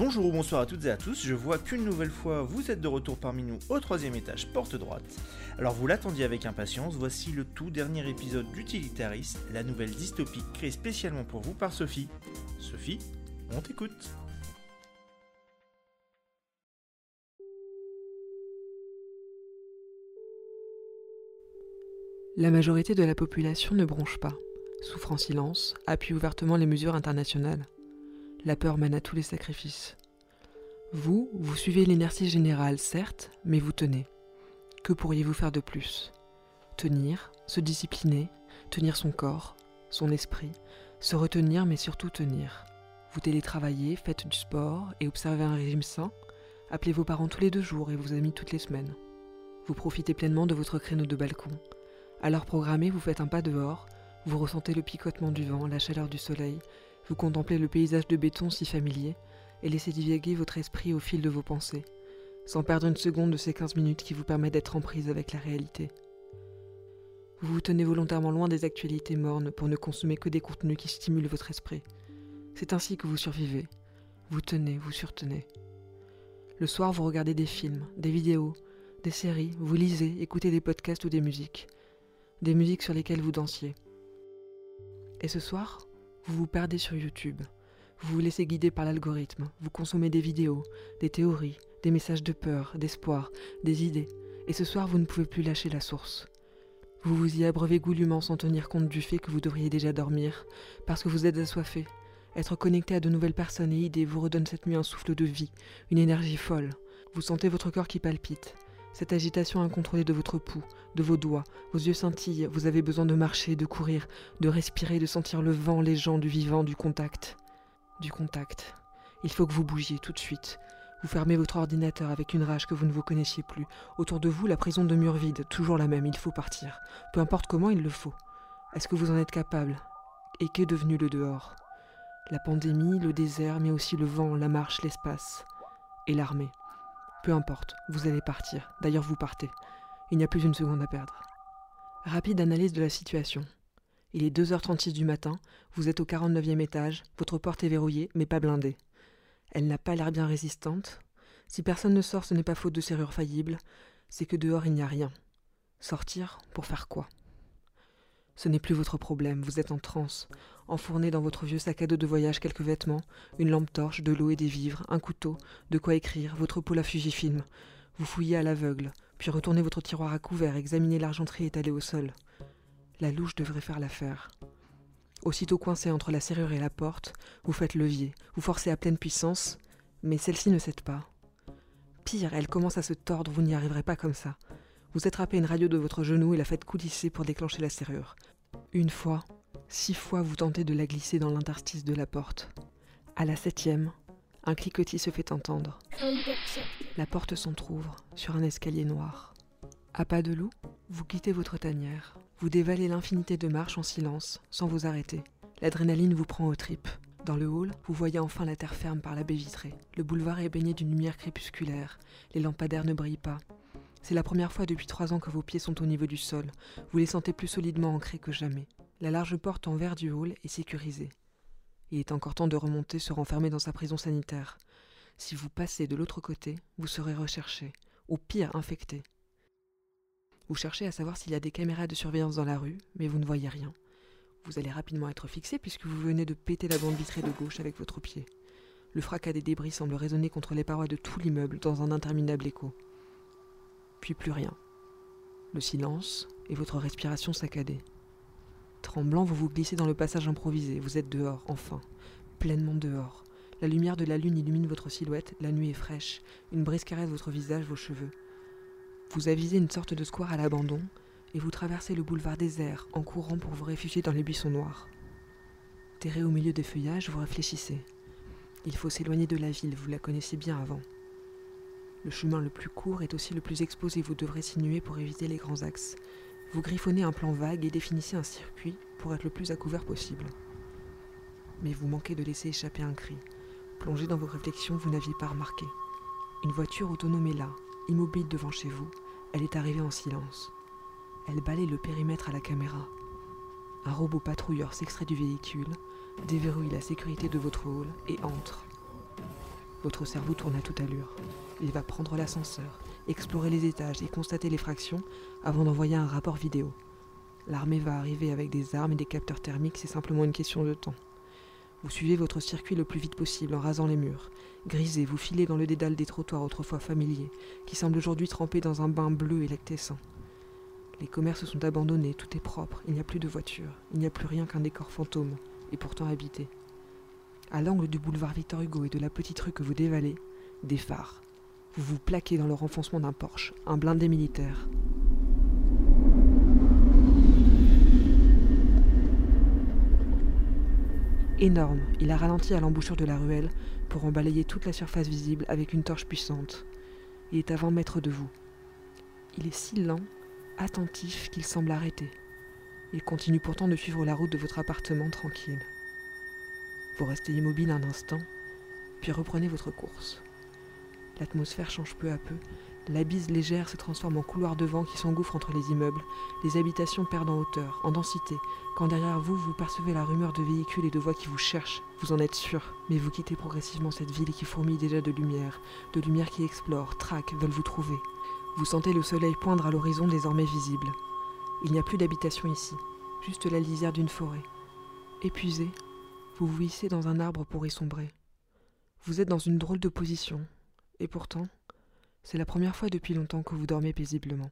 Bonjour ou bonsoir à toutes et à tous, je vois qu'une nouvelle fois vous êtes de retour parmi nous au troisième étage, porte droite. Alors vous l'attendiez avec impatience, voici le tout dernier épisode d'Utilitariste, la nouvelle dystopie créée spécialement pour vous par Sophie. Sophie, on t'écoute. La majorité de la population ne bronche pas, souffre en silence, appuie ouvertement les mesures internationales. La peur mène à tous les sacrifices. Vous, vous suivez l'inertie générale, certes, mais vous tenez. Que pourriez-vous faire de plus? Tenir, se discipliner, tenir son corps, son esprit, se retenir mais surtout tenir. Vous télétravaillez, faites du sport et observez un régime sain. Appelez vos parents tous les deux jours et vos amis toutes les semaines. Vous profitez pleinement de votre créneau de balcon. À l'heure programmée, vous faites un pas dehors, vous ressentez le picotement du vent, la chaleur du soleil, vous contemplez le paysage de béton si familier et laissez divaguer votre esprit au fil de vos pensées, sans perdre une seconde de ces 15 minutes qui vous permettent d'être en prise avec la réalité. Vous vous tenez volontairement loin des actualités mornes pour ne consommer que des contenus qui stimulent votre esprit. C'est ainsi que vous survivez. Vous tenez, vous surtenez. Le soir, vous regardez des films, des vidéos, des séries, vous lisez, écoutez des podcasts ou des musiques. Des musiques sur lesquelles vous dansiez. Et ce soir, vous vous perdez sur YouTube. Vous vous laissez guider par l'algorithme. Vous consommez des vidéos, des théories, des messages de peur, d'espoir, des idées. Et ce soir, vous ne pouvez plus lâcher la source. Vous vous y abreuvez goulûment sans tenir compte du fait que vous devriez déjà dormir, parce que vous êtes assoiffé. Être connecté à de nouvelles personnes et idées vous redonne cette nuit un souffle de vie, une énergie folle. Vous sentez votre corps qui palpite. Cette agitation incontrôlée de votre pouls, de vos doigts, vos yeux scintillent, vous avez besoin de marcher, de courir, de respirer, de sentir le vent, les gens, du vivant, du contact. Du contact. Il faut que vous bougiez tout de suite. Vous fermez votre ordinateur avec une rage que vous ne vous connaissiez plus. Autour de vous, la prison de murs vides, toujours la même, il faut partir. Peu importe comment, il le faut. Est-ce que vous en êtes capable? Et qu'est devenu le dehors? La pandémie, le désert, mais aussi le vent, la marche, l'espace. Et l'armée. Peu importe, vous allez partir. D'ailleurs, vous partez. Il n'y a plus une seconde à perdre. Rapide analyse de la situation. Il est 2h36 du matin, vous êtes au 49e étage, votre porte est verrouillée, mais pas blindée. Elle n'a pas l'air bien résistante. Si personne ne sort, ce n'est pas faute de serrure faillible, c'est que dehors il n'y a rien. Sortir pour faire quoi? Ce n'est plus votre problème, vous êtes en transe, enfourné dans votre vieux sac à dos de voyage quelques vêtements, une lampe torche, de l'eau et des vivres, un couteau, de quoi écrire, votre pôle à Fujifilm. Vous fouillez à l'aveugle, puis retournez votre tiroir à couvert, examinez l'argenterie étalée au sol. La louche devrait faire l'affaire. Aussitôt coincé entre la serrure et la porte, vous faites levier, vous forcez à pleine puissance, mais celle-ci ne cède pas. Pire, elle commence à se tordre, vous n'y arriverez pas comme ça. Vous attrapez une radio de votre genou et la faites coulisser pour déclencher la serrure. Une fois, six fois vous tentez de la glisser dans l'interstice de la porte. À la septième, un cliquetis se fait entendre. La porte s'entr'ouvre sur un escalier noir. À pas de loup, vous quittez votre tanière. Vous dévalez l'infinité de marches en silence, sans vous arrêter. L'adrénaline vous prend aux tripes. Dans le hall, vous voyez enfin la terre ferme par la baie vitrée. Le boulevard est baigné d'une lumière crépusculaire. Les lampadaires ne brillent pas. C'est la première fois depuis trois ans que vos pieds sont au niveau du sol. Vous les sentez plus solidement ancrés que jamais. La large porte en verre du hall est sécurisée. Il est encore temps de remonter, se renfermer dans sa prison sanitaire. Si vous passez de l'autre côté, vous serez recherché, ou pire, infecté. Vous cherchez à savoir s'il y a des caméras de surveillance dans la rue, mais vous ne voyez rien. Vous allez rapidement être fixé puisque vous venez de péter la bande vitrée de gauche avec votre pied. Le fracas des débris semble résonner contre les parois de tout l'immeuble dans un interminable écho. Puis plus rien. Le silence et votre respiration saccadée. Tremblant, vous vous glissez dans le passage improvisé. Vous êtes dehors, enfin. Pleinement dehors. La lumière de la lune illumine votre silhouette, la nuit est fraîche. Une brise caresse votre visage, vos cheveux. Vous avisez une sorte de square à l'abandon et vous traversez le boulevard désert en courant pour vous réfugier dans les buissons noirs. Terré au milieu des feuillages, vous réfléchissez. Il faut s'éloigner de la ville, vous la connaissez bien avant. Le chemin le plus court est aussi le plus exposé, vous devrez sinuer pour éviter les grands axes. Vous griffonnez un plan vague et définissez un circuit pour être le plus à couvert possible. Mais vous manquez de laisser échapper un cri. Plongé dans vos réflexions, vous n'aviez pas remarqué. Une voiture autonome est là, immobile devant chez vous, elle est arrivée en silence. Elle balaye le périmètre à la caméra. Un robot patrouilleur s'extrait du véhicule, déverrouille la sécurité de votre hall et entre. Votre cerveau tourne à toute allure. Il va prendre l'ascenseur, explorer les étages et constater les fractions avant d'envoyer un rapport vidéo. L'armée va arriver avec des armes et des capteurs thermiques, c'est simplement une question de temps. Vous suivez votre circuit le plus vite possible en rasant les murs. Grisé, vous filez dans le dédale des trottoirs autrefois familiers, qui semblent aujourd'hui trempés dans un bain bleu et lactescent. Les commerces sont abandonnés, tout est propre, il n'y a plus de voitures, il n'y a plus rien qu'un décor fantôme, et pourtant habité. À l'angle du boulevard Victor Hugo et de la petite rue que vous dévalez, des phares. Vous vous plaquez dans le renfoncement d'un Porsche, un blindé militaire. Énorme, il a ralenti à l'embouchure de la ruelle pour en balayer toute la surface visible avec une torche puissante. Il est à 20 mètres de vous. Il est si lent, attentif qu'il semble arrêté. Il continue pourtant de suivre la route de votre appartement tranquille. Restez immobile un instant, puis reprenez votre course. L'atmosphère change peu à peu, la bise légère se transforme en couloir de vent qui s'engouffre entre les immeubles, les habitations perdent en hauteur, en densité, quand derrière vous, vous percevez la rumeur de véhicules et de voix qui vous cherchent, vous en êtes sûr, mais vous quittez progressivement cette ville qui fourmille déjà de lumière, de lumière qui explore, traque, veulent vous trouver. Vous sentez le soleil poindre à l'horizon désormais visible. Il n'y a plus d'habitation ici, juste la lisière d'une forêt. Épuisé, vous vous hissez dans un arbre pour y sombrer. Vous êtes dans une drôle de position, et pourtant, c'est la première fois depuis longtemps que vous dormez paisiblement.